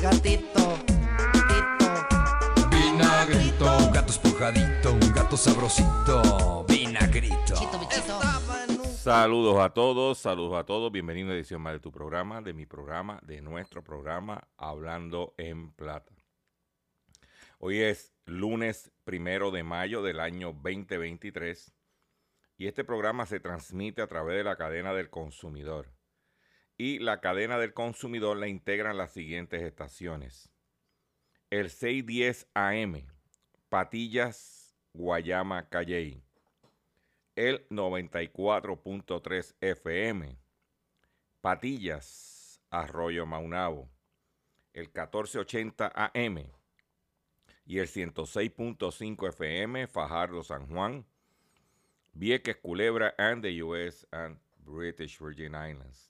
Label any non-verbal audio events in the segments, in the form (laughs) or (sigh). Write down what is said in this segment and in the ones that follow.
Gatito. gatito. vinagrito, Un gato espujadito, un gato sabrosito, vinagrito. Chito, bichito. Saludos a todos, saludos a todos. Bienvenido a edición más de tu programa, de mi programa, de nuestro programa Hablando en Plata. Hoy es lunes primero de mayo del año 2023 y este programa se transmite a través de la cadena del consumidor. Y la cadena del consumidor la integran las siguientes estaciones. El 610 AM, Patillas, Guayama, Calley el 94.3 FM, Patillas, Arroyo Maunabo, el 1480 AM y el 106.5 FM, Fajardo San Juan, Vieques, Culebra, and the US and British Virgin Islands.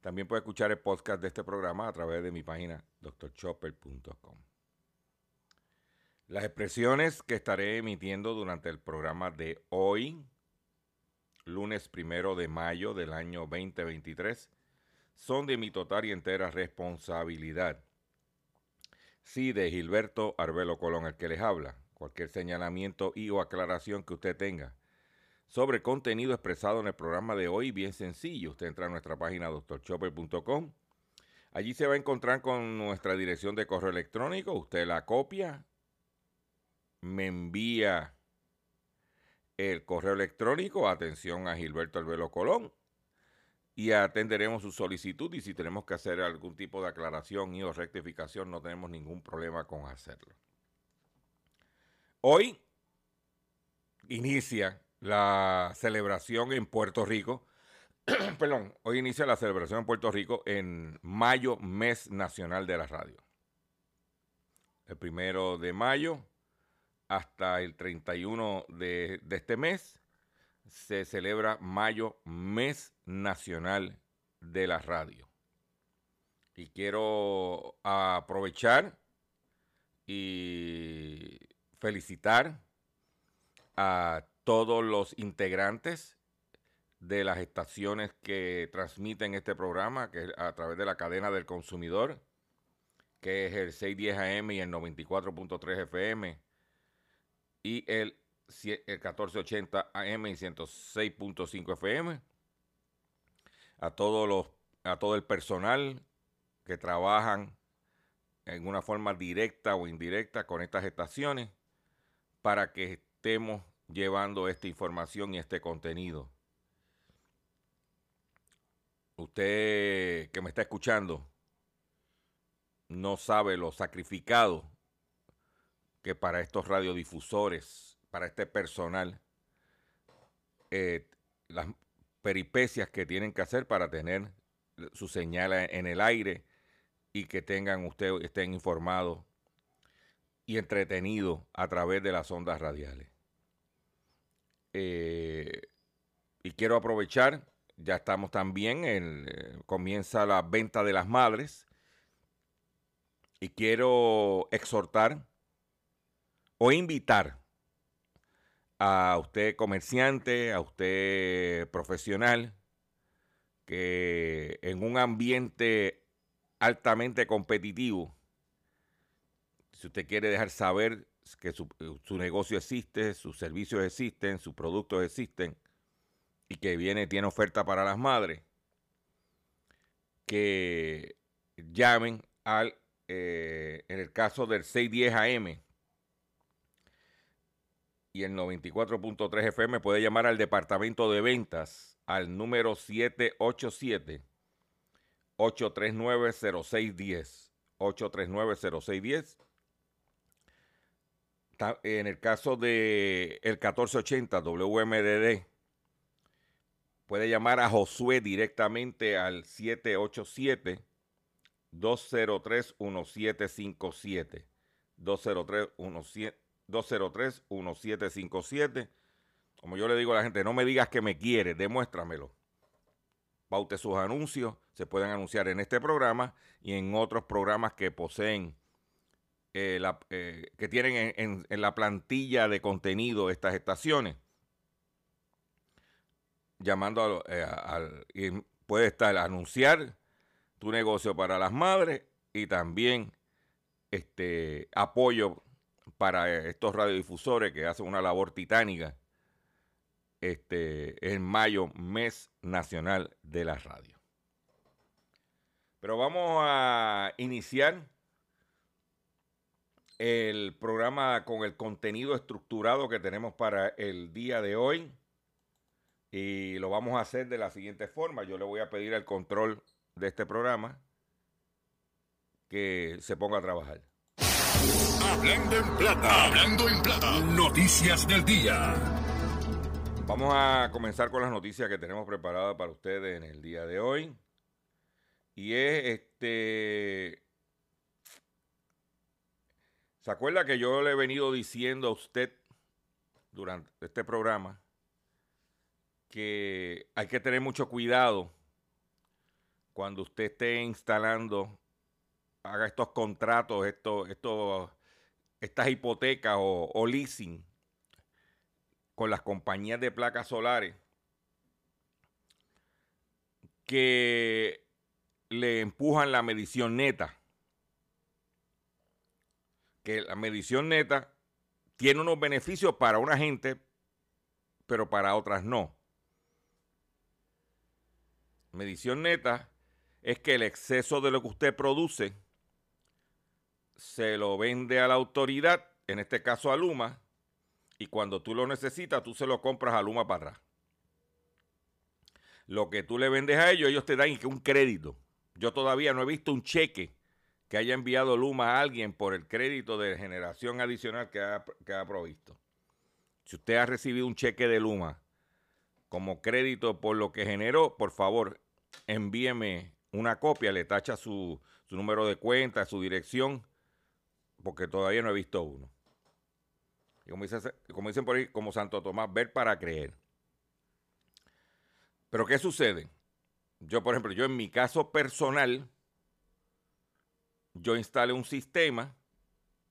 También puedes escuchar el podcast de este programa a través de mi página drchopper.com. Las expresiones que estaré emitiendo durante el programa de hoy, lunes primero de mayo del año 2023, son de mi total y entera responsabilidad. Sí, de Gilberto Arbelo Colón, el que les habla. Cualquier señalamiento y o aclaración que usted tenga sobre contenido expresado en el programa de hoy, bien sencillo. Usted entra a nuestra página doctorchopper.com. Allí se va a encontrar con nuestra dirección de correo electrónico. Usted la copia, me envía el correo electrónico, atención a Gilberto Albelo Colón, y atenderemos su solicitud y si tenemos que hacer algún tipo de aclaración y o rectificación, no tenemos ningún problema con hacerlo. Hoy inicia la celebración en Puerto Rico, (clears throat) perdón, hoy inicia la celebración en Puerto Rico en mayo, mes nacional de la radio. El primero de mayo hasta el 31 de, de este mes se celebra mayo, mes nacional de la radio. Y quiero aprovechar y felicitar a todos los integrantes de las estaciones que transmiten este programa, que es a través de la cadena del consumidor, que es el 610 AM y el 94.3 FM y el, el 1480 AM y 106.5 FM. A todos los, a todo el personal que trabajan en una forma directa o indirecta con estas estaciones para que estemos llevando esta información y este contenido. Usted que me está escuchando no sabe lo sacrificado que para estos radiodifusores, para este personal, eh, las peripecias que tienen que hacer para tener su señal en el aire y que tengan ustedes estén informados y entretenidos a través de las ondas radiales. Eh, y quiero aprovechar ya estamos también, en, eh, comienza la venta de las madres. Y quiero exhortar o invitar a usted comerciante, a usted profesional, que en un ambiente altamente competitivo, si usted quiere dejar saber que su, su negocio existe, sus servicios existen, sus productos existen y que viene, tiene oferta para las madres, que llamen al, eh, en el caso del 610 AM y el 94.3 FM, puede llamar al departamento de ventas al número 787 839-0610. 839-0610. En el caso de el 1480 WMDD, puede llamar a Josué directamente al 787 203 1757. 203 203 1757. Como yo le digo a la gente, no me digas que me quieres, demuéstramelo. Paute sus anuncios, se pueden anunciar en este programa y en otros programas que poseen, eh, eh, que tienen en, la plantilla de contenido estas estaciones. Llamando eh, al, puede estar anunciar tu negocio para las madres y también este apoyo para estos radiodifusores que hacen una labor titánica este, en mayo, mes nacional de la radio. Pero vamos a iniciar el programa con el contenido estructurado que tenemos para el día de hoy. Y lo vamos a hacer de la siguiente forma. Yo le voy a pedir al control de este programa que se ponga a trabajar. Hablando en plata, hablando en plata, noticias del día. Vamos a comenzar con las noticias que tenemos preparadas para ustedes en el día de hoy. Y es este. ¿Se acuerda que yo le he venido diciendo a usted durante este programa que hay que tener mucho cuidado cuando usted esté instalando, haga estos contratos, estos, estos, estas hipotecas o, o leasing con las compañías de placas solares que le empujan la medición neta. Que la medición neta tiene unos beneficios para una gente, pero para otras no. Medición neta es que el exceso de lo que usted produce se lo vende a la autoridad, en este caso a Luma, y cuando tú lo necesitas, tú se lo compras a Luma para atrás. Lo que tú le vendes a ellos, ellos te dan un crédito. Yo todavía no he visto un cheque que haya enviado Luma a alguien por el crédito de generación adicional que ha, que ha provisto. Si usted ha recibido un cheque de Luma como crédito por lo que generó, por favor, envíeme una copia, le tacha su, su número de cuenta, su dirección, porque todavía no he visto uno. Y como, dice, como dicen por ahí, como Santo Tomás, ver para creer. Pero ¿qué sucede? Yo, por ejemplo, yo en mi caso personal, yo instalé un sistema,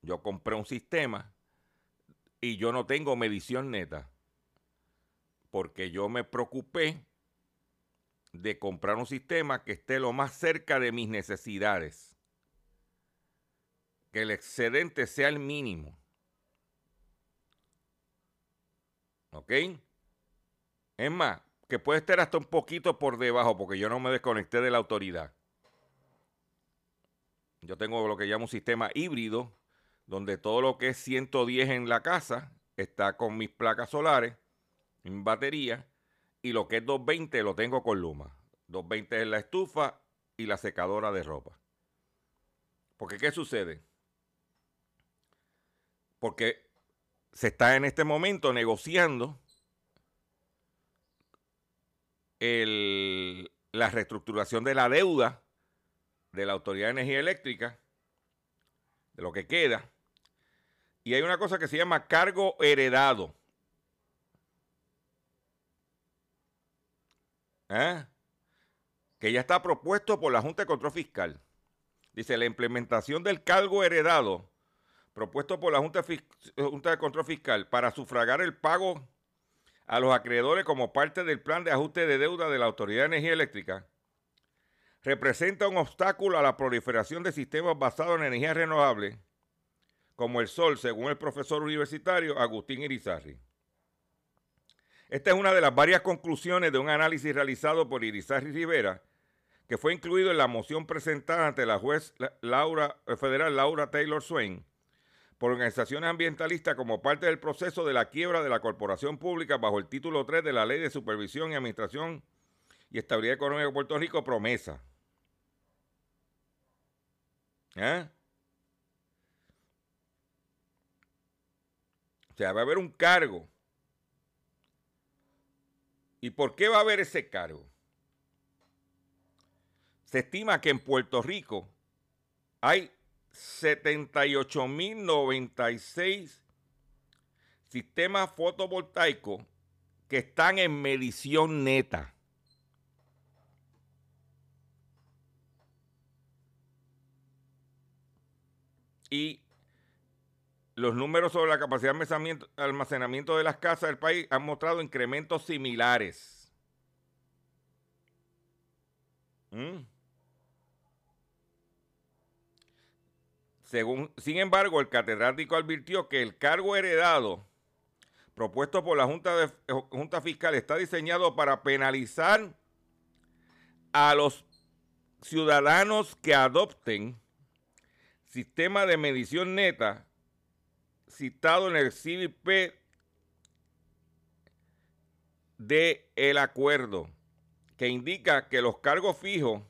yo compré un sistema y yo no tengo medición neta. Porque yo me preocupé de comprar un sistema que esté lo más cerca de mis necesidades. Que el excedente sea el mínimo. ¿Ok? Es más, que puede estar hasta un poquito por debajo, porque yo no me desconecté de la autoridad. Yo tengo lo que llamo un sistema híbrido, donde todo lo que es 110 en la casa está con mis placas solares, mi batería, y lo que es 220 lo tengo con Luma. 220 es la estufa y la secadora de ropa. Porque ¿qué sucede? Porque se está en este momento negociando la reestructuración de la deuda de la Autoridad de Energía Eléctrica, de lo que queda. Y hay una cosa que se llama cargo heredado. ¿eh? que ya está propuesto por la Junta de Control Fiscal. Dice, la implementación del cargo heredado propuesto por la Junta, Junta de Control Fiscal para sufragar el pago a los acreedores como parte del plan de ajuste de deuda de la Autoridad de Energía Eléctrica representa un obstáculo a la proliferación de sistemas basados en energías renovables como el sol, según el profesor universitario Agustín Irizarri. Esta es una de las varias conclusiones de un análisis realizado por Irizarri Rivera, que fue incluido en la moción presentada ante la juez eh, federal Laura Taylor Swain por organizaciones ambientalistas como parte del proceso de la quiebra de la corporación pública bajo el título 3 de la Ley de Supervisión y Administración y Estabilidad Económica de Puerto Rico, promesa. ¿Eh? O sea, va a haber un cargo. ¿Y por qué va a haber ese cargo? Se estima que en Puerto Rico hay 78.096 sistemas fotovoltaicos que están en medición neta. Y los números sobre la capacidad de almacenamiento, de las casas del país han mostrado incrementos similares. ¿Mm? Según, sin embargo, el catedrático advirtió que el cargo heredado propuesto por la Junta, de, Junta Fiscal está diseñado para penalizar a los ciudadanos que adopten sistema de medición neta citado en el CBP de el acuerdo, que indica que los cargos fijos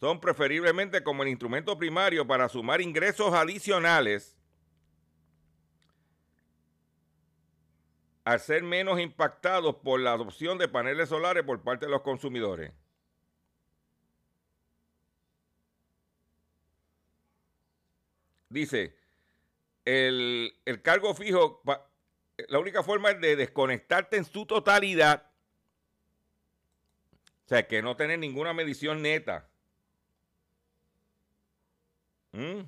son preferiblemente como el instrumento primario para sumar ingresos adicionales al ser menos impactados por la adopción de paneles solares por parte de los consumidores. Dice, el, el cargo fijo, la única forma es de desconectarte en su totalidad, o sea, que no tener ninguna medición neta. ¿Mm?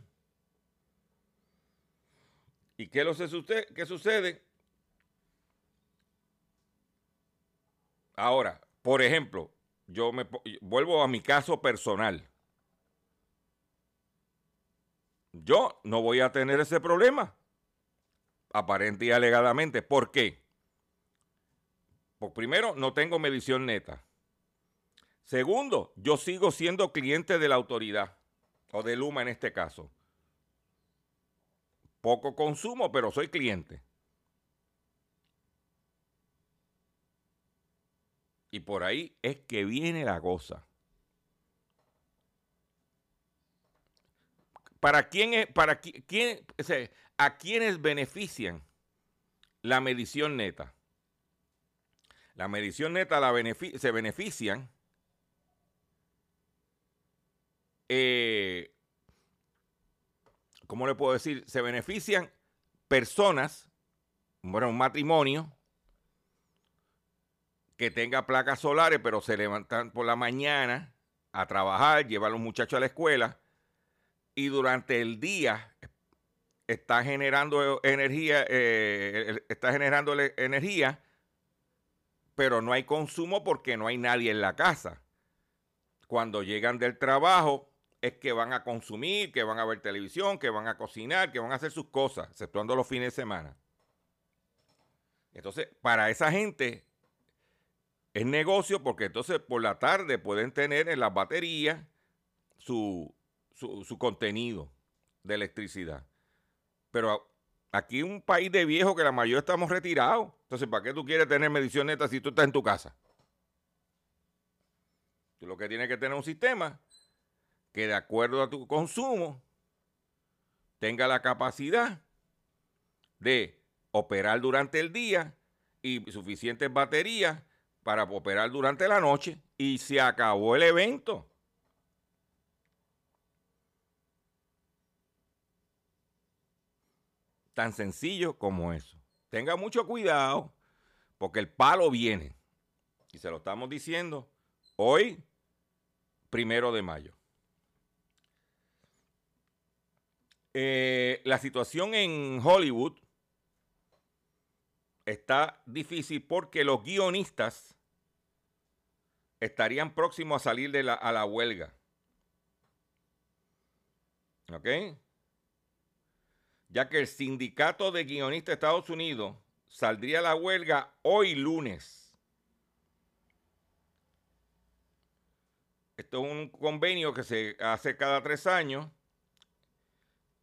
¿Y qué, lo sucede, qué sucede? Ahora, por ejemplo, yo me vuelvo a mi caso personal. Yo no voy a tener ese problema, aparente y alegadamente. ¿Por qué? Pues primero, no tengo medición neta. Segundo, yo sigo siendo cliente de la autoridad, o de Luma en este caso. Poco consumo, pero soy cliente. Y por ahí es que viene la cosa. ¿Para quién es, para qui- quién, a quiénes benefician la medición neta? La medición neta la se benefician eh, ¿cómo le puedo decir? Se benefician personas, bueno, un matrimonio que tenga placas solares, pero se levantan por la mañana a trabajar, llevan a los muchachos a la escuela y durante el día está generando energía, eh, está generando energía, pero no hay consumo porque no hay nadie en la casa. Cuando llegan del trabajo es que van a consumir, que van a ver televisión, que van a cocinar, que van a hacer sus cosas, exceptuando los fines de semana. Entonces, para esa gente es negocio porque entonces por la tarde pueden tener en las baterías su, su, contenido de electricidad. Pero aquí un país de viejos que la mayoría estamos retirados. Entonces, ¿para qué tú quieres tener medición neta si tú estás en tu casa? Tú lo que tienes que tener un sistema que de acuerdo a tu consumo tenga la capacidad de operar durante el día y suficientes baterías para operar durante la noche y se acabó el evento. Tan sencillo como eso. Tenga mucho cuidado porque el palo viene. y se lo estamos diciendo, hoy, primero de mayo. Eh, la situación en Hollywood está difícil porque los guionistas estarían próximos a salir de la, a la huelga. ¿Ok? Ya que el sindicato de guionistas de Estados Unidos saldría a la huelga hoy lunes. Esto es un convenio que se hace cada tres años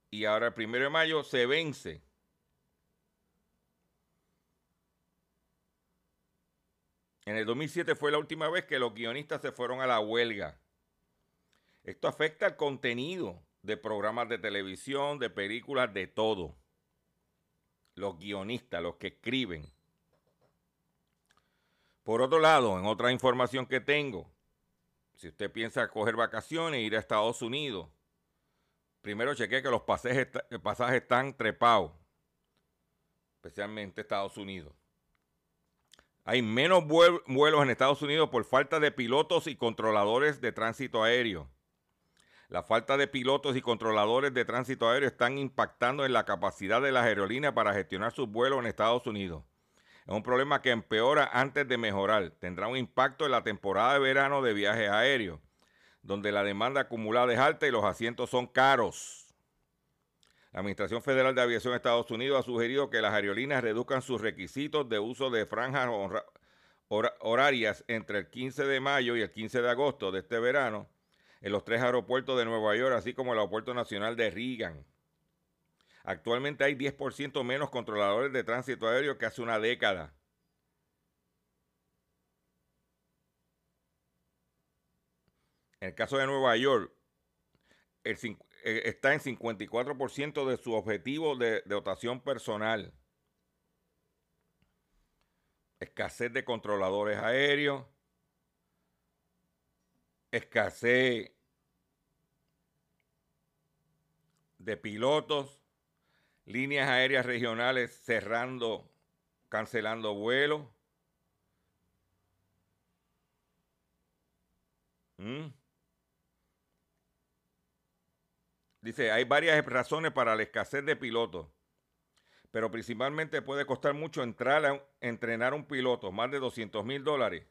y ahora el primero de mayo se vence. En el 2007 fue la última vez que los guionistas se fueron a la huelga. Esto afecta al contenido de programas de televisión, de películas, de todo. Los guionistas, los que escriben. Por otro lado, en otra información que tengo, si usted piensa coger vacaciones e ir a Estados Unidos, primero chequee que los pasajes, pasajes están trepados, especialmente Estados Unidos. Hay menos vuelos en Estados Unidos por falta de pilotos y controladores de tránsito aéreo. La falta de pilotos y controladores de tránsito aéreo están impactando en la capacidad de las aerolíneas para gestionar sus vuelos en Estados Unidos. Es un problema que empeora antes de mejorar. Tendrá un impacto en la temporada de verano de viajes aéreos, donde la demanda acumulada es alta y los asientos son caros. La Administración Federal de Aviación de Estados Unidos ha sugerido que las aerolíneas reduzcan sus requisitos de uso de franjas horarias entre el 15 de mayo y el 15 de agosto de este verano en los tres aeropuertos de Nueva York, así como el Aeropuerto Nacional de Reagan. Actualmente hay 10% menos controladores de tránsito aéreo que hace una década. En el caso de Nueva York, eh, está en 54% de su objetivo de, dotación personal. Escasez de controladores aéreos, escasez de pilotos, líneas aéreas regionales cerrando, cancelando vuelos. ¿Mm? Dice, hay varias razones para la escasez de pilotos, pero principalmente puede costar mucho entrar a entrenar un piloto, más de 200 mil dólares,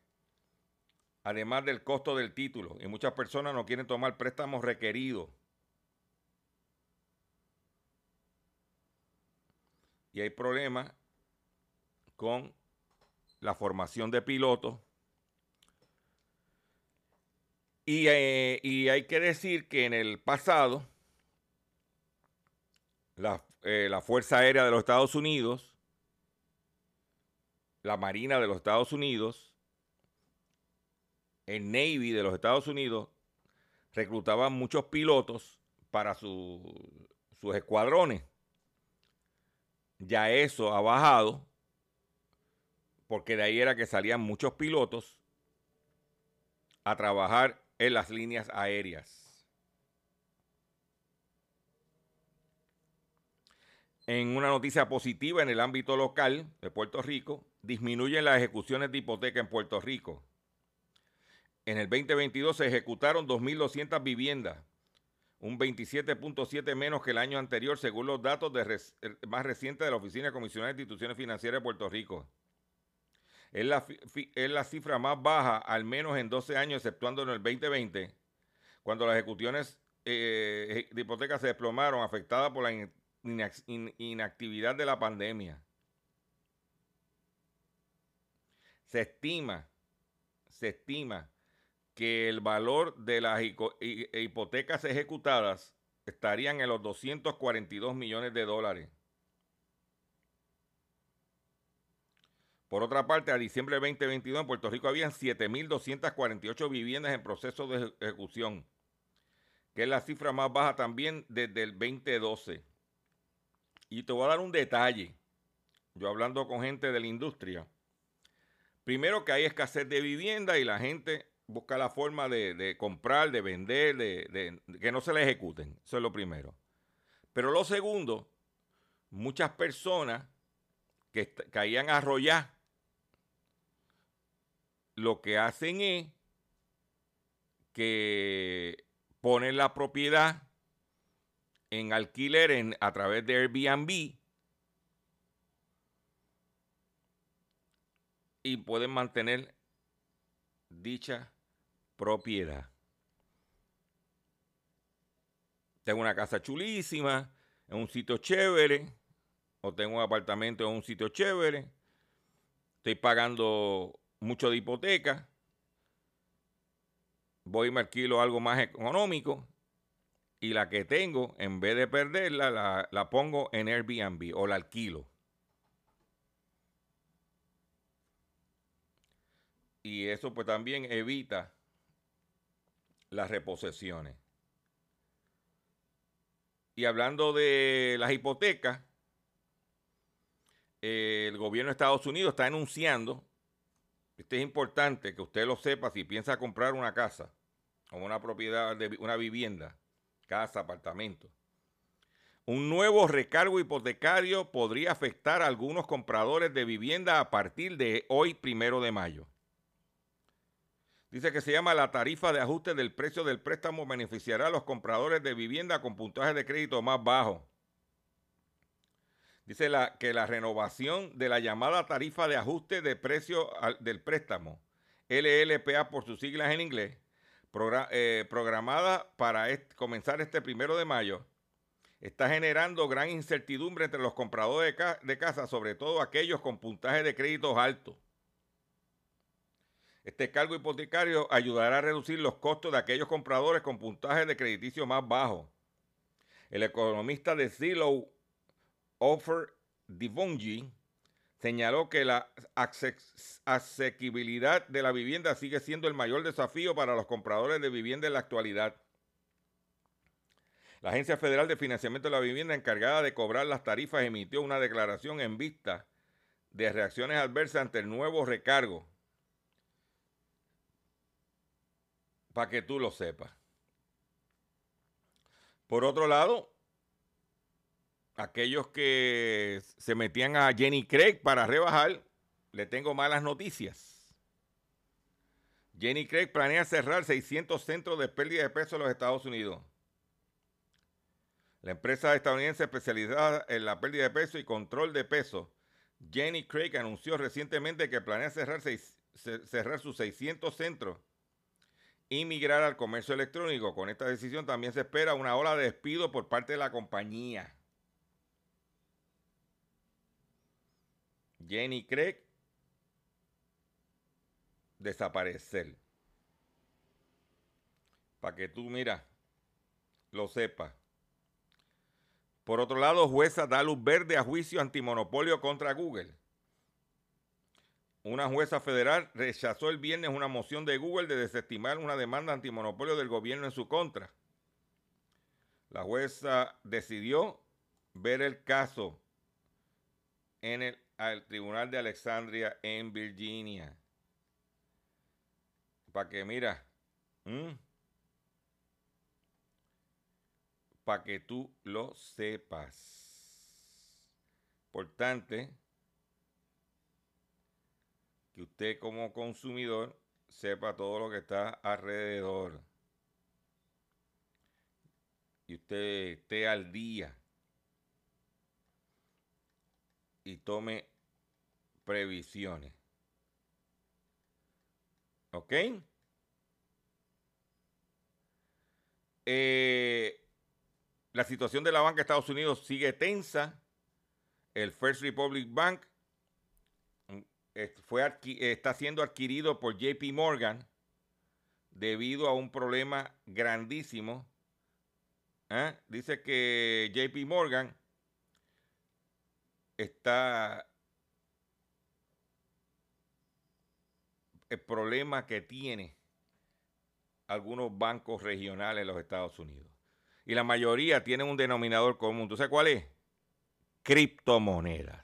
además del costo del título, y muchas personas no quieren tomar préstamos requeridos. Y hay problemas con la formación de pilotos. Y, eh, y hay que decir que en el pasado, eh, la, Fuerza Aérea de los Estados Unidos, la Marina de los Estados Unidos, el Navy de los Estados Unidos reclutaban muchos pilotos para sus escuadrones. Ya eso ha bajado porque de ahí era que salían muchos pilotos a trabajar en las líneas aéreas. En una noticia positiva en el ámbito local de Puerto Rico, disminuyen las ejecuciones de hipoteca en Puerto Rico. En el 2022 se ejecutaron 2.200 viviendas, un 27.7 menos que el año anterior, según los datos más recientes de la Oficina de Comisiones de Instituciones Financieras de Puerto Rico. Es la, es la cifra más baja, al menos en 12 años, exceptuando en el 2020, cuando las ejecuciones eh, de hipoteca se desplomaron, afectadas por la inactividad de la pandemia. Se estima, se estima que el valor de las hipotecas ejecutadas estarían en los 242 millones de dólares. Por otra parte, a diciembre de 2022 en Puerto Rico habían 7.248 viviendas en proceso de ejecución, que es la cifra más baja también desde el 2012. Y te voy a dar un detalle. Yo hablando con gente de la industria. Primero que hay escasez de vivienda y la gente busca la forma de, comprar, de vender, de, que no se le ejecuten. Eso es lo primero. Pero lo segundo, muchas personas que caían a arrollar lo que hacen es que ponen la propiedad en alquiler en, a través de Airbnb y pueden mantener dicha propiedad. Tengo una casa chulísima, en un sitio chévere, o tengo un apartamento en un sitio chévere, estoy pagando mucho de hipoteca, voy y me alquilo algo más económico y la que tengo, en vez de perderla, la, la pongo en Airbnb o la alquilo. Y eso pues también evita las reposesiones. Y hablando de las hipotecas, el gobierno de Estados Unidos está anunciando, esto es importante que usted lo sepa si piensa comprar una casa o una propiedad de una vivienda, casa, apartamento. Un nuevo recargo hipotecario podría afectar a algunos compradores de vivienda a partir de hoy, primero de mayo. Dice que se llama la tarifa de ajuste del precio del préstamo beneficiará a los compradores de vivienda con puntaje de crédito más bajo. Dice que la renovación de la llamada tarifa de ajuste de precio del préstamo, LLPA por sus siglas en inglés, eh, programada para comenzar este primero de mayo, está generando gran incertidumbre entre los compradores de, de casa, sobre todo aquellos con puntaje de créditos altos. Este cargo hipotecario ayudará a reducir los costos de aquellos compradores con puntaje de crediticio más bajo. El economista de Zillow, Offer Divongi, señaló que la asequibilidad de la vivienda sigue siendo el mayor desafío para los compradores de vivienda en la actualidad. La Agencia Federal de Financiamiento de la Vivienda, encargada de cobrar las tarifas, emitió una declaración en vista de reacciones adversas ante el nuevo recargo para que tú lo sepas. Por otro lado, aquellos que se metían a Jenny Craig para rebajar, le tengo malas noticias. Jenny Craig planea cerrar 600 centros de pérdida de peso en los Estados Unidos. La empresa estadounidense especializada en la pérdida de peso y control de peso, Jenny Craig, anunció recientemente que planea cerrar, sus 600 centros y migrar al comercio electrónico. Con esta decisión también se espera una ola de despido por parte de la compañía. Jenny Craig desaparecer. Para que tú, mira, lo sepas. Por otro lado, jueza da luz verde a juicio antimonopolio contra Google. Una jueza federal rechazó el viernes una moción de Google de desestimar una demanda antimonopolio del gobierno en su contra. La jueza decidió ver el caso en el Tribunal de Alexandria en Virginia. Para que, mira, para que tú lo sepas. Importante que usted como consumidor sepa todo lo que está alrededor. Y usted esté al día. Y tome previsiones. ¿Ok? Eh, la situación de la banca de Estados Unidos sigue tensa. El First Republic Bank fue está siendo adquirido por JP Morgan debido a un problema grandísimo. ¿eh? Dice que JP Morgan está el problema que tiene algunos bancos regionales en los Estados Unidos. Y la mayoría tienen un denominador común. ¿Tú sabes cuál es? Criptomonedas.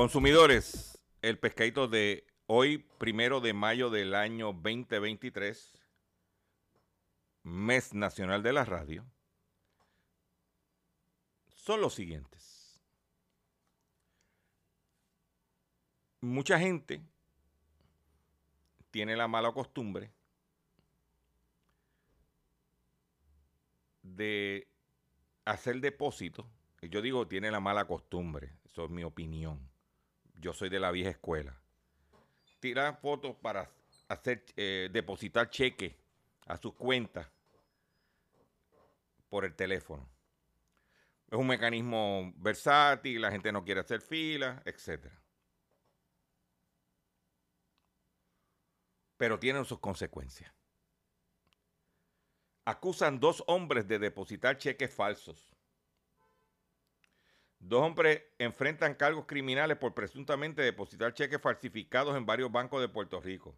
Consumidores, el pescadito de hoy, primero de mayo del año 2023, mes nacional de la radio, son los siguientes. Mucha gente tiene la mala costumbre de hacer depósitos. Yo digo tiene la mala costumbre, eso es mi opinión. Yo soy de la vieja escuela. Tirar fotos para hacer eh, depositar cheques a sus cuentas por el teléfono. Es un mecanismo versátil, la gente no quiere hacer fila, etc. Pero tienen sus consecuencias. Acusan dos hombres de depositar cheques falsos. Dos hombres enfrentan cargos criminales por presuntamente depositar cheques falsificados en varios bancos de Puerto Rico.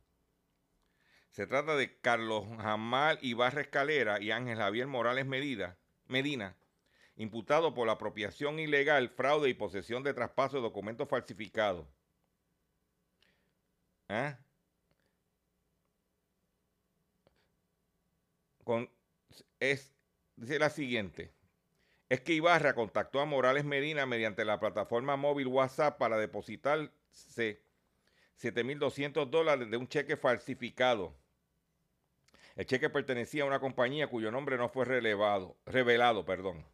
Se trata de Carlos Jamal Ibarra Escalera y Ángel Javier Morales Medina, imputados por la apropiación ilegal, fraude y posesión de traspaso de documentos falsificados. ¿Ah? Es, dice la siguiente es que Ibarra contactó a Morales Medina mediante la plataforma móvil WhatsApp para depositarse 7.200 dólares de un cheque falsificado. El cheque pertenecía a una compañía cuyo nombre no fue relevado, revelado. Perdón.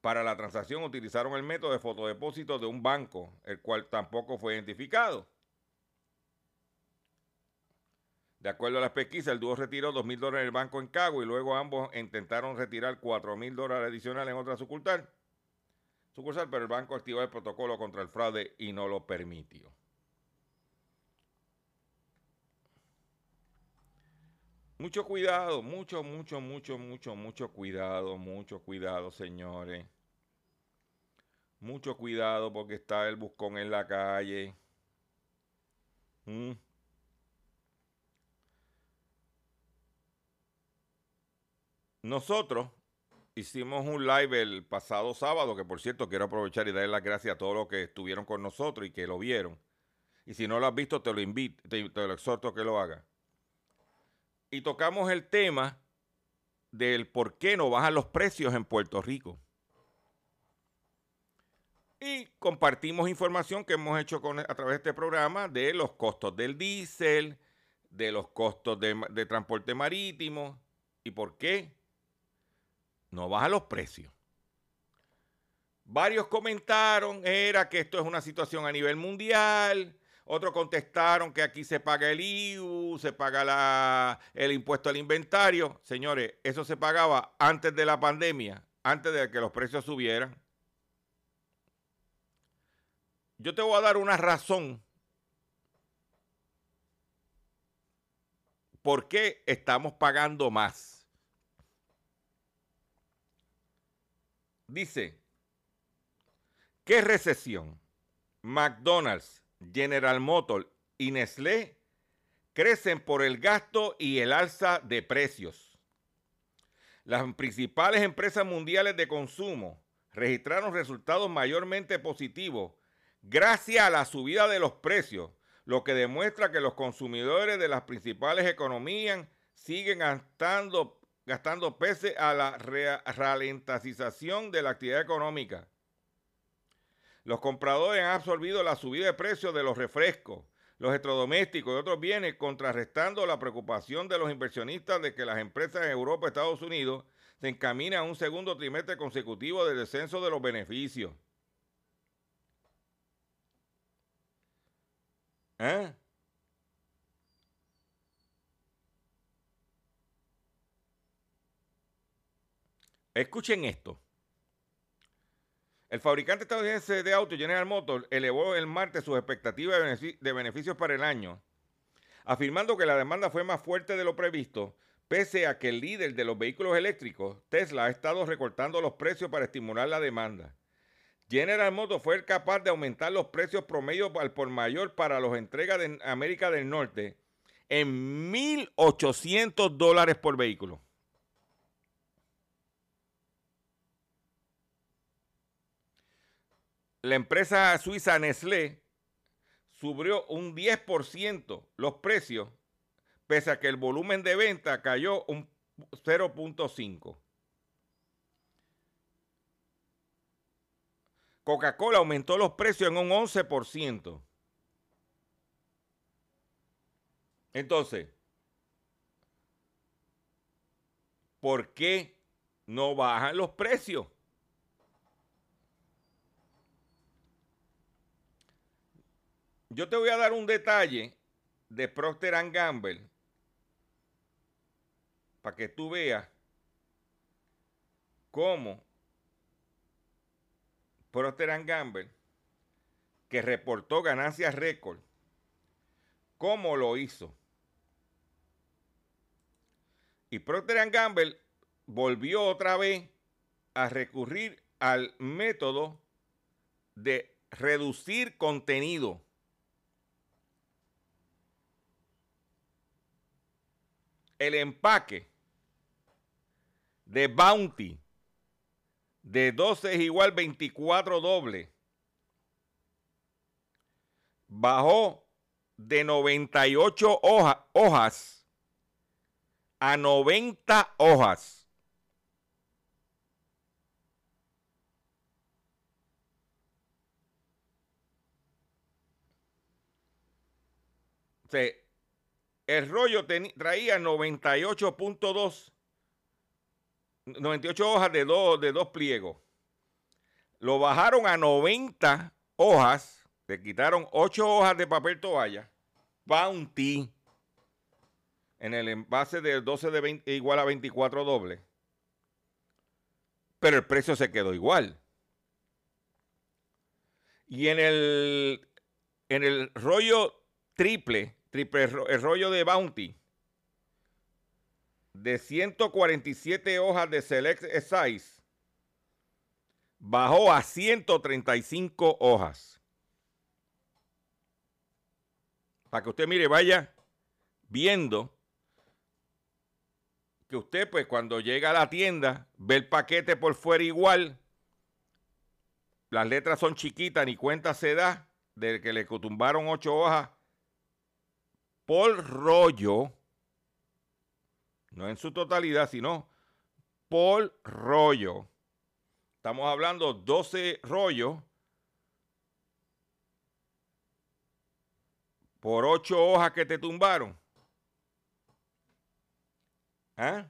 Para la transacción utilizaron el método de fotodepósito de un banco, el cual tampoco fue identificado. De acuerdo a las pesquisas, el dúo retiró dos mil dólares del banco en Cago y luego ambos intentaron retirar cuatro mil dólares adicionales en otra sucursal. Sucursal, pero el banco activó el protocolo contra el fraude y no lo permitió. Mucho cuidado, mucho, mucho, mucho, mucho, mucho cuidado, mucho cuidado, señores. Mucho cuidado porque está el buscón en la calle. Mm. Nosotros hicimos un live el pasado sábado, que por cierto quiero aprovechar y darle las gracias a todos los que estuvieron con nosotros y que lo vieron. Y si no lo has visto, te lo invito, te, lo exhorto a que lo hagas. Y tocamos el tema del por qué no bajan los precios en Puerto Rico. Y compartimos información que hemos hecho con, a través de este programa de los costos del diésel, de los costos de, de transporte marítimo y por qué no baja los precios. Varios comentaron, era que esto es una situación a nivel mundial. Otros contestaron que aquí se paga el IU, se paga la, el impuesto al inventario. Señores, eso se pagaba antes de la pandemia, antes de que los precios subieran. Yo te voy a dar una razón por qué estamos pagando más. Dice, ¿qué recesión? McDonald's, General Motors y Nestlé crecen por el gasto y el alza de precios. Las principales empresas mundiales de consumo registraron resultados mayormente positivos gracias a la subida de los precios, lo que demuestra que los consumidores de las principales economías siguen gastando gastando pese a la ralentización de la actividad económica. Los compradores han absorbido la subida de precios de los refrescos, los electrodomésticos y otros bienes, contrarrestando la preocupación de los inversionistas de que las empresas en Europa y Estados Unidos se encaminan a un segundo trimestre consecutivo de descenso de los beneficios. ¿Eh? Escuchen esto. El fabricante estadounidense de autos General Motors elevó el martes sus expectativas de beneficios para el año, afirmando que la demanda fue más fuerte de lo previsto, Pese a que el líder de los vehículos eléctricos, Tesla, ha estado recortando los precios para estimular la demanda. General Motors fue capaz de aumentar los precios promedio al por mayor para los entregas de América del Norte en 1.800 dólares por vehículo. La empresa suiza Nestlé subió un 10% los precios, pese a que el volumen de venta cayó un 0.5%. Coca-Cola aumentó los precios en un 11%. Entonces, ¿por qué no bajan los precios? Yo te voy a dar un detalle de Procter Gamble para que tú veas cómo Procter Gamble, que reportó ganancias récord, cómo lo hizo. Y Procter Gamble volvió otra vez a recurrir al método de reducir contenido. El empaque de Bounty de 12 es igual 24 doble bajó de 98 hojas a 90 hojas. El rollo traía 98.2, 98 hojas de dos, pliegos. Lo bajaron a 90 hojas, le quitaron 8 hojas de papel toalla, Bounty, en el envase de 12 de 20, igual a 24 doble. Pero el precio se quedó igual. Y en el rollo triple, triple el rollo de Bounty de 147 hojas de Select Size bajó a 135 hojas. Para que usted mire, vaya viendo que usted pues cuando llega a la tienda ve el paquete por fuera igual, las letras son chiquitas, ni cuenta se da de que le tumbaron ocho hojas por rollo, no en su totalidad, sino por rollo. Estamos hablando 12 rollos por 8 hojas que te tumbaron. ¿Ah?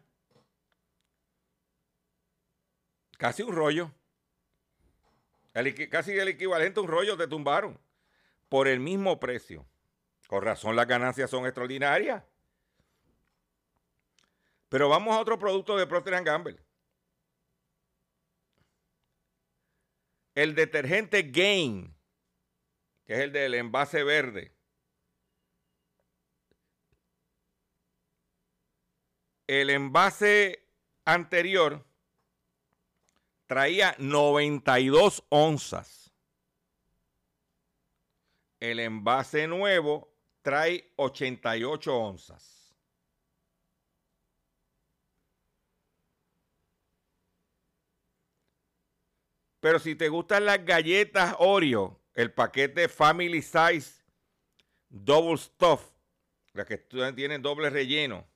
Casi un rollo. casi el equivalente a un rollo te tumbaron por el mismo precio. Con razón las ganancias son extraordinarias. Pero vamos a otro producto de Procter Gamble. El detergente Gain, que es el del envase verde. El envase anterior traía 92 onzas. El envase nuevo trae 88 onzas. Pero si te gustan las galletas Oreo, el paquete Family Size Double Stuff, las que tienen doble relleno,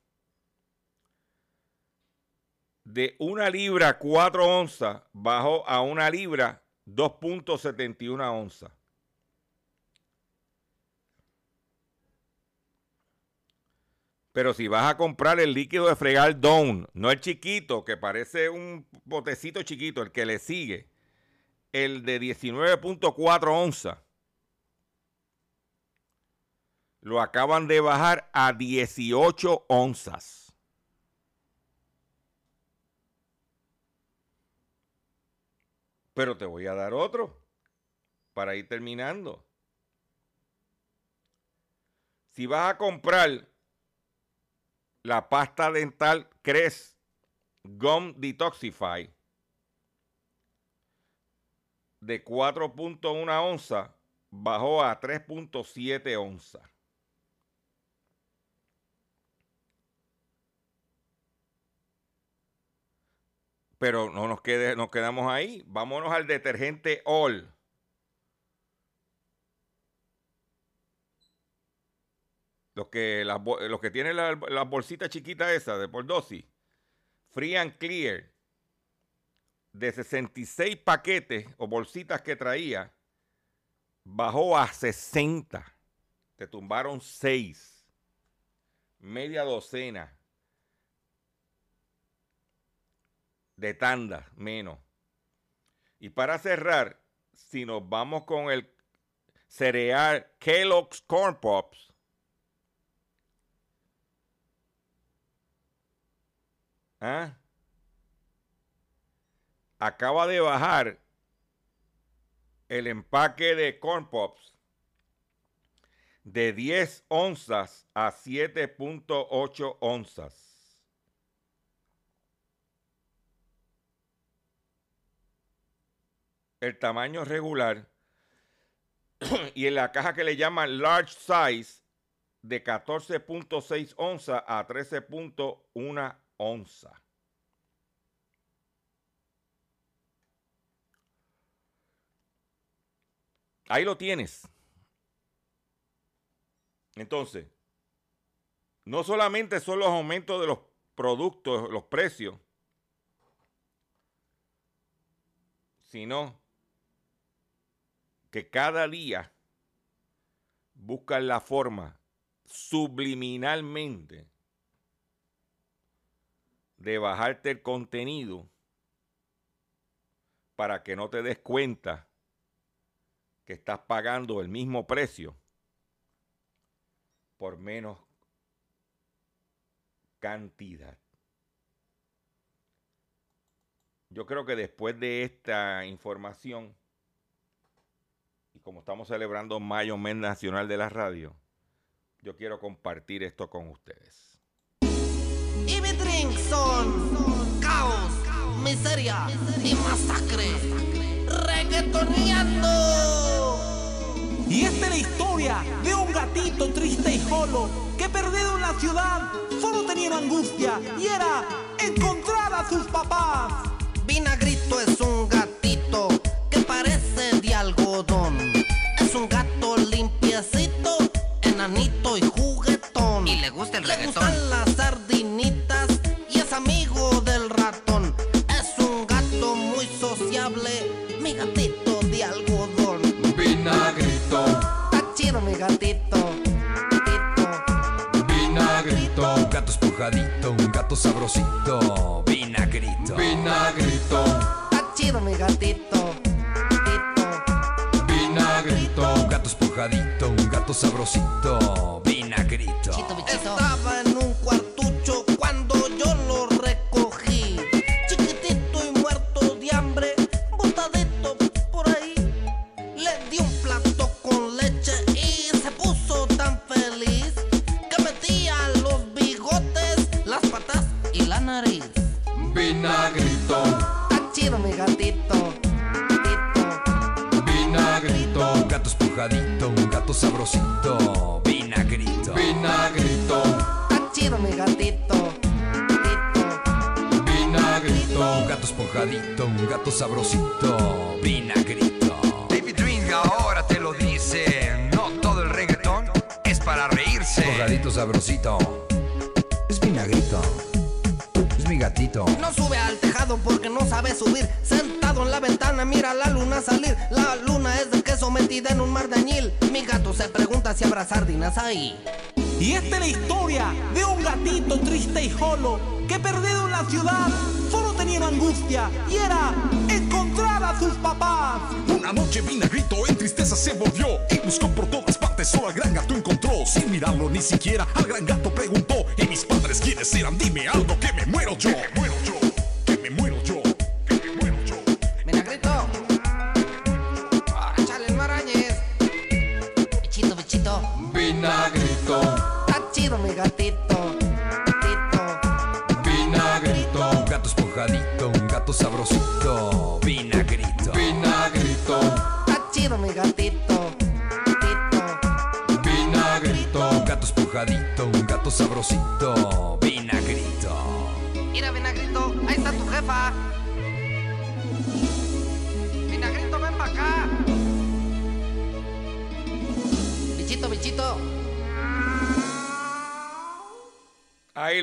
de una libra 4 onzas bajó a una libra 2.71 onzas. Pero si vas a comprar el líquido de fregar Dawn, no el chiquito, que parece un botecito chiquito, el que le sigue, el de 19.4 onzas, lo acaban de bajar a 18 onzas. Pero te voy a dar otro para ir terminando. Si vas a comprar la pasta dental Crest Gum Detoxify de 4.1 onzas bajó a 3.7 onzas. Pero no nos, quede, nos quedamos ahí. Vámonos al detergente All. Los que, las, los que tienen la- las bolsitas chiquitas esas de por dosis. Free and Clear. De 66 paquetes o bolsitas que traía, bajó a 60. Te tumbaron 6. Media docena. de tanda menos. Y para cerrar, si nos vamos con el cereal Kellogg's Corn Pops, ¿ah? acaba de bajar el empaque de Corn Pops de 10 onzas a 7.8 onzas. el tamaño regular (clears throat) y en la caja que le llaman large size de 14.6 onzas a 13.1 onza. Ahí lo tienes. Entonces, no solamente son los aumentos de los productos, los precios, sino que cada día buscan la forma subliminalmente de bajarte el contenido para que no te des cuenta que estás pagando el mismo precio por menos cantidad. Yo creo que después de esta información, y como estamos celebrando Mayo Mes Nacional de la Radio, yo quiero compartir esto con ustedes. Y mi drink son caos, miseria y masacre. Reggaetoneando. Y esta es la historia de un gatito triste y solo que perdido en la ciudad solo tenía una angustia y era encontrar a sus papás. Vinagrito es un gatito que parece de algodón. Es un gato limpiecito, enanito y juguetón. Y le gusta el Le reggaetón. gustan las Un gato esponjadito, un gato sabrosito, vinagrito. vinagrito, Está chido mi gatito. gatito. vinagrito, Un gato esponjadito, un gato sabrosito, vinagrito. Chito, bichito. Estaba en ahí. Y esta es la historia de un gatito triste y solo que perdido en la ciudad solo tenía una angustia y era encontrar a sus papás. Una noche vinagrito en tristeza se volvió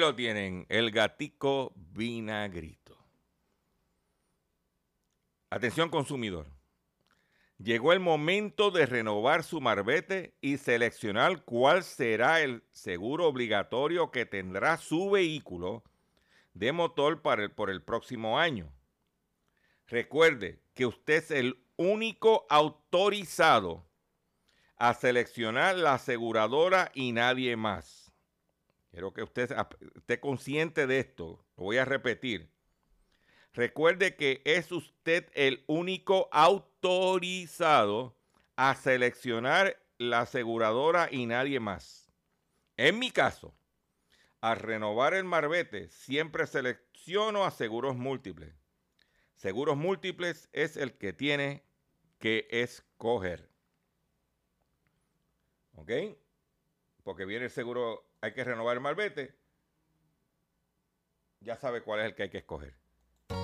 lo tienen, el gatico vinagrito. Atención consumidor. Llegó el momento de renovar su marbete y seleccionar cuál será el seguro obligatorio que tendrá su vehículo de motor para el- por el próximo año. Recuerde que usted es el único autorizado a seleccionar la aseguradora y nadie más. Quiero que usted esté consciente de esto. Lo voy a repetir. Recuerde que es usted el único autorizado a seleccionar la aseguradora y nadie más. En mi caso, al renovar el marbete, siempre selecciono a seguros múltiples. Seguros múltiples es el que tiene que escoger. ¿Ok? Porque viene el seguro, hay que renovar el marbete. Ya sabe cuál es el que hay que escoger.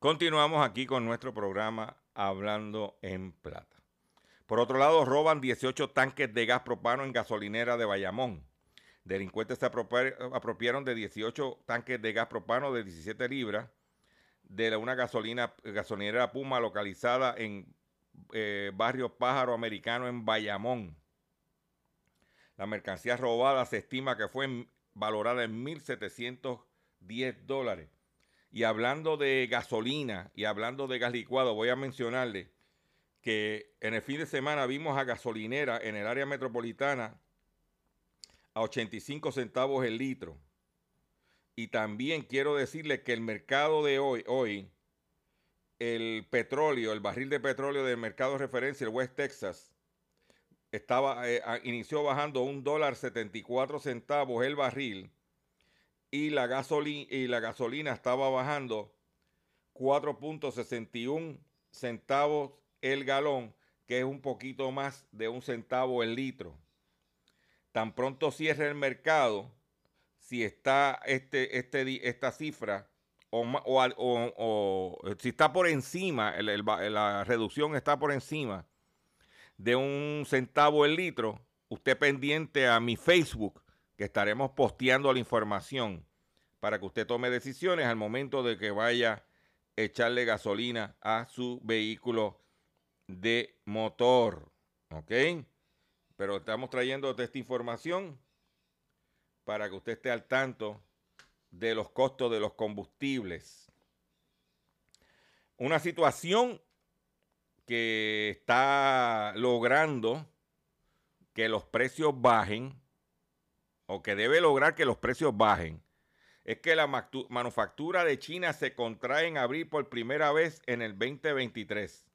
Continuamos aquí con nuestro programa Hablando en Plata. Por otro lado, roban 18 tanques de gas propano en gasolinera de Bayamón. Delincuentes se apropi- apropiaron de 18 tanques de gas propano de 17 libras de una gasolina, gasolinera Puma localizada en eh, barrio Pájaro Americano en Bayamón. La mercancía robada se estima que fue valorada en 1.710 dólares. Y hablando de gasolina y hablando de gas licuado, voy a mencionarle que en el fin de semana vimos a gasolinera en el área metropolitana a 85 centavos el litro. Y también quiero decirle que el mercado de hoy, hoy, el petróleo, el barril de petróleo del mercado de referencia, el West Texas, estaba, eh, inició bajando un dólar 74 centavos el barril y la, gasoli- y la gasolina estaba bajando 4.61 centavos el galón, que es un poquito más de un centavo el litro. Tan pronto cierre el mercado, si está este, este, esta cifra o, o o- si está por encima, la reducción está por encima de un centavo el litro, usted pendiente a mi Facebook, que estaremos posteando la información para que usted tome decisiones al momento de que vaya a echarle gasolina a su vehículo de motor. ¿Ok? Pero estamos trayendo esta información para que usted esté al tanto de los costos de los combustibles. Una situación que está logrando que los precios bajen, o que debe lograr que los precios bajen, es que la manufactura de China se contrae en abril por primera vez en el 2023.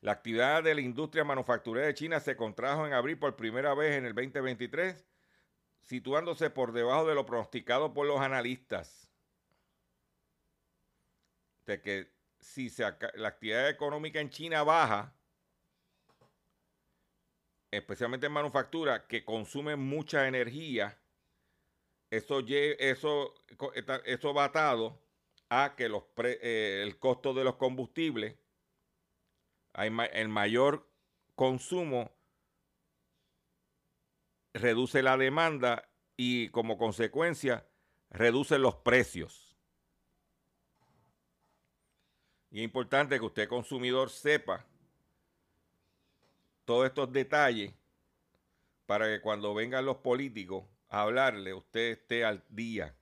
La actividad de la industria manufacturera de China se contrajo en abril por primera vez en el 2023, situándose por debajo de lo pronosticado por los analistas. De que si la actividad económica en China baja, especialmente en manufactura, que consume mucha energía, eso, eso, eso va a que los eh, el costo de los combustibles, hay el mayor consumo reduce la demanda y como consecuencia reduce los precios. Y es importante que usted consumidor sepa todos estos detalles para que cuando vengan los políticos a hablarle, usted esté al día.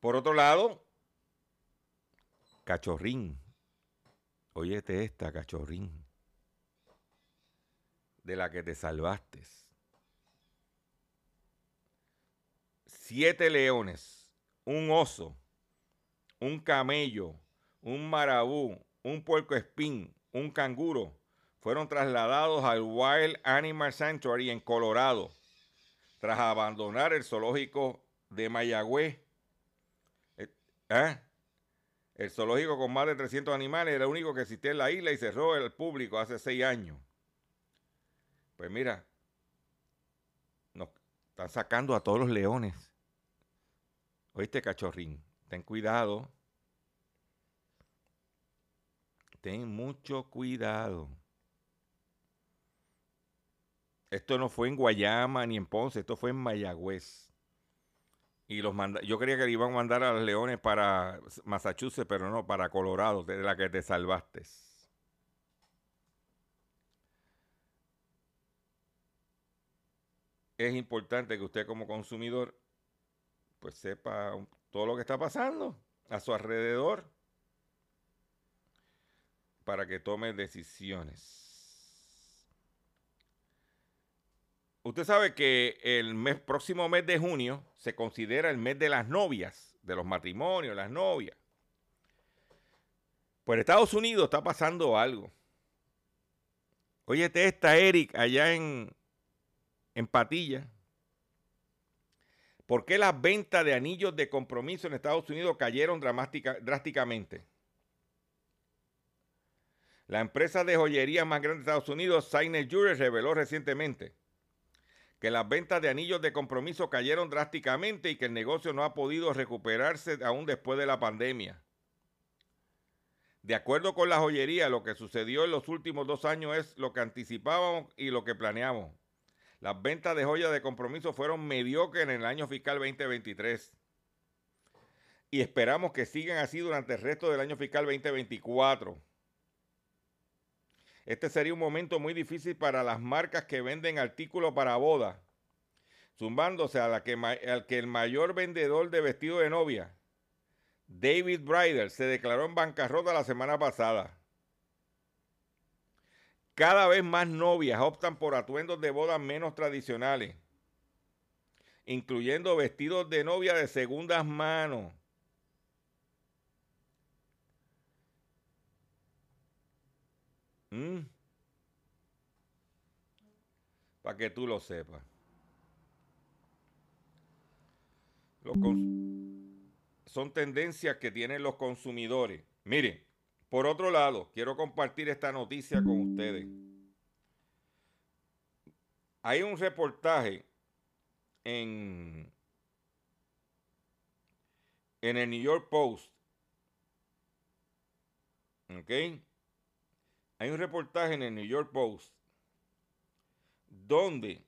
Por otro lado, Cachorrín. Óyete esta, cachorrín. De la que te salvaste. Siete leones, un oso, un camello, un marabú, un puerco espín, un canguro, fueron trasladados al Wild Animal Sanctuary en Colorado tras abandonar el zoológico de Mayagüez. Eh, ¿eh? El zoológico con más de 300 animales era el único que existía en la isla y cerró al público hace seis años. Pues mira, nos están sacando a todos los leones. Oíste, cachorrín, ten cuidado. Ten mucho cuidado. Esto no fue en Guayama ni en Ponce, esto fue en Mayagüez. Y los yo creía que iban a mandar a los leones para Massachusetts, pero no, para Colorado, de la que te salvaste. Es importante que usted como consumidor pues sepa todo lo que está pasando a su alrededor para que tome decisiones. Usted sabe que el mes, próximo mes de junio se considera el mes de las novias, de los matrimonios, las novias. Pues Estados Unidos está pasando algo. Oye, está Eric allá en, en Patilla. ¿Por qué las ventas de anillos de compromiso en Estados Unidos cayeron drásticamente? La empresa de joyería más grande de Estados Unidos, Signet Jewelry, reveló recientemente que las ventas de anillos de compromiso cayeron drásticamente y que el negocio no ha podido recuperarse aún después de la pandemia. De acuerdo con la joyería, lo que sucedió en los últimos dos años es lo que anticipábamos y lo que planeamos. Las ventas de joyas de compromiso fueron mediocres en el año fiscal 2023. Y esperamos que sigan así durante el resto del año fiscal 2024. Este sería un momento muy difícil para las marcas que venden artículos para boda, zumbándose a la que, al que el mayor vendedor de vestidos de novia, David Bridal, se declaró en bancarrota la semana pasada. Cada vez más novias optan por atuendos de boda menos tradicionales, incluyendo vestidos de novia de segundas manos Mm. Para que tú lo sepas. son tendencias que tienen los consumidores. Miren, por otro lado, quiero compartir esta noticia con ustedes. Hay un reportaje en, en el New York Post. ¿Ok? Hay un reportaje en el New York Post donde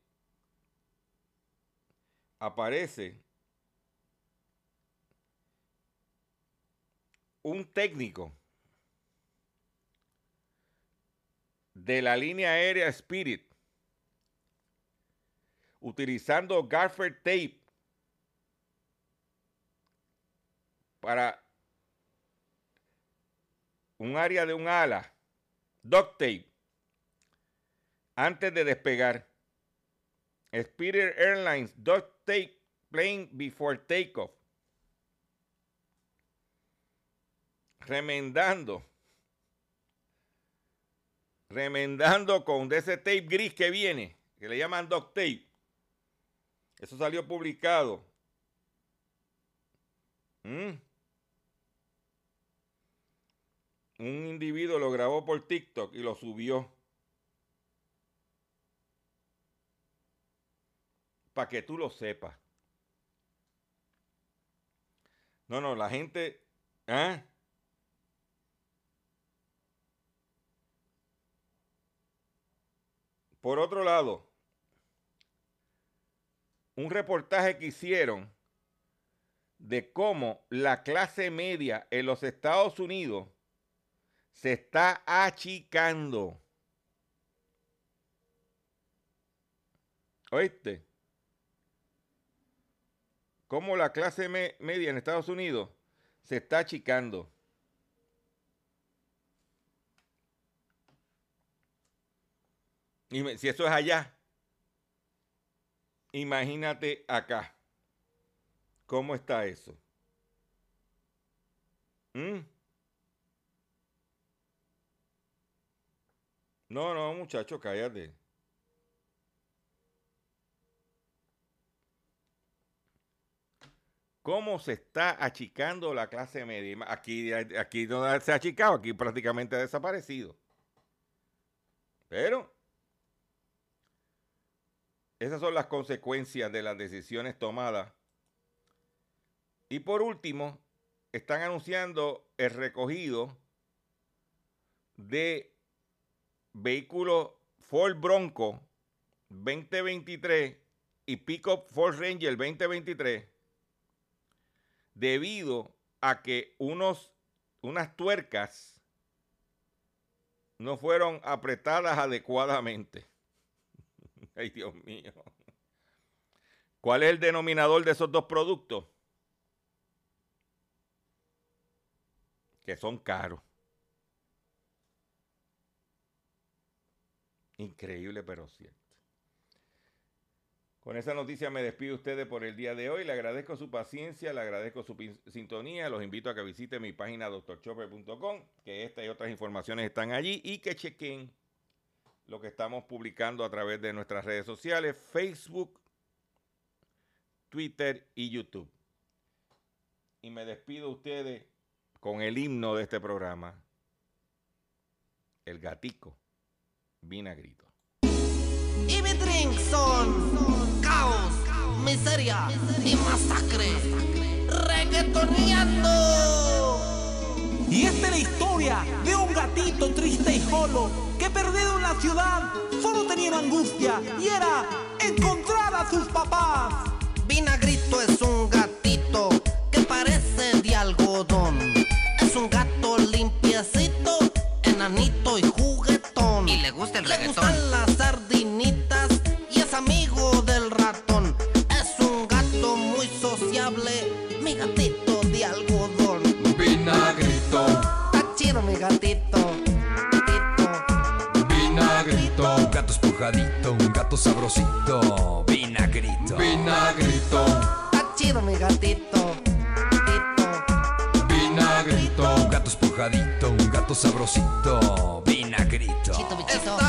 aparece un técnico de la línea aérea Spirit utilizando gaffer tape para un área de un ala duct tape antes de despegar. Spirit Airlines duct tape plane before takeoff. Remendando. Remendando con ese tape gris que viene, que le llaman duct tape. Eso salió publicado. ¿Mm? Un individuo lo grabó por TikTok y lo subió. Para que tú lo sepas. No, no, la gente... ¿eh? Por otro lado, un reportaje que hicieron de cómo la clase media en los Estados Unidos se está achicando. ¿Oíste? Cómo la clase media en Estados Unidos se está achicando. Y si eso es allá, imagínate acá. ¿Cómo está eso? ¿Mm? No, no, muchacho, cállate. ¿Cómo se está achicando la clase media? Aquí, aquí no se ha achicado, aquí prácticamente ha desaparecido. Pero esas son las consecuencias de las decisiones tomadas. Y por último, están anunciando el recogido de vehículos Ford Bronco 2023 y Pickup Ford Ranger 2023 debido a que unos, unas tuercas no fueron apretadas adecuadamente. (laughs) Ay, Dios mío. ¿Cuál es el denominador de esos dos productos? Que son caros. Increíble, pero cierto. Con esa noticia me despido de ustedes por el día de hoy. Le agradezco su paciencia, le agradezco su sintonía. Los invito a que visiten mi página doctorchopper.com, que esta y otras informaciones están allí y que chequen lo que estamos publicando a través de nuestras redes sociales, Facebook, Twitter y YouTube. Y me despido de ustedes con el himno de este programa, el gatico vinagrito. Y mi drink son caos, miseria y masacre. Reggaetoneando. Y esta es la historia de un gatito triste y solo que perdido en la ciudad solo tenía una angustia y era encontrar a sus papás. Vinagrito es un gatito que parece de algodón. Es un gato limpiecito, enanito y gusta el Le reggaetón. gustan las sardinitas y es amigo del ratón. Es un gato muy sociable, mi gatito de algodón. Vinagrito, Está chido mi gatito. gatito. vinagrito, Un gato espujadito, un gato sabrosito, vinagrito. vinagrito, Está chido mi gatito. gatito. vinagrito, Un gato espujadito, un gato sabrosito, vinagrito. Estaba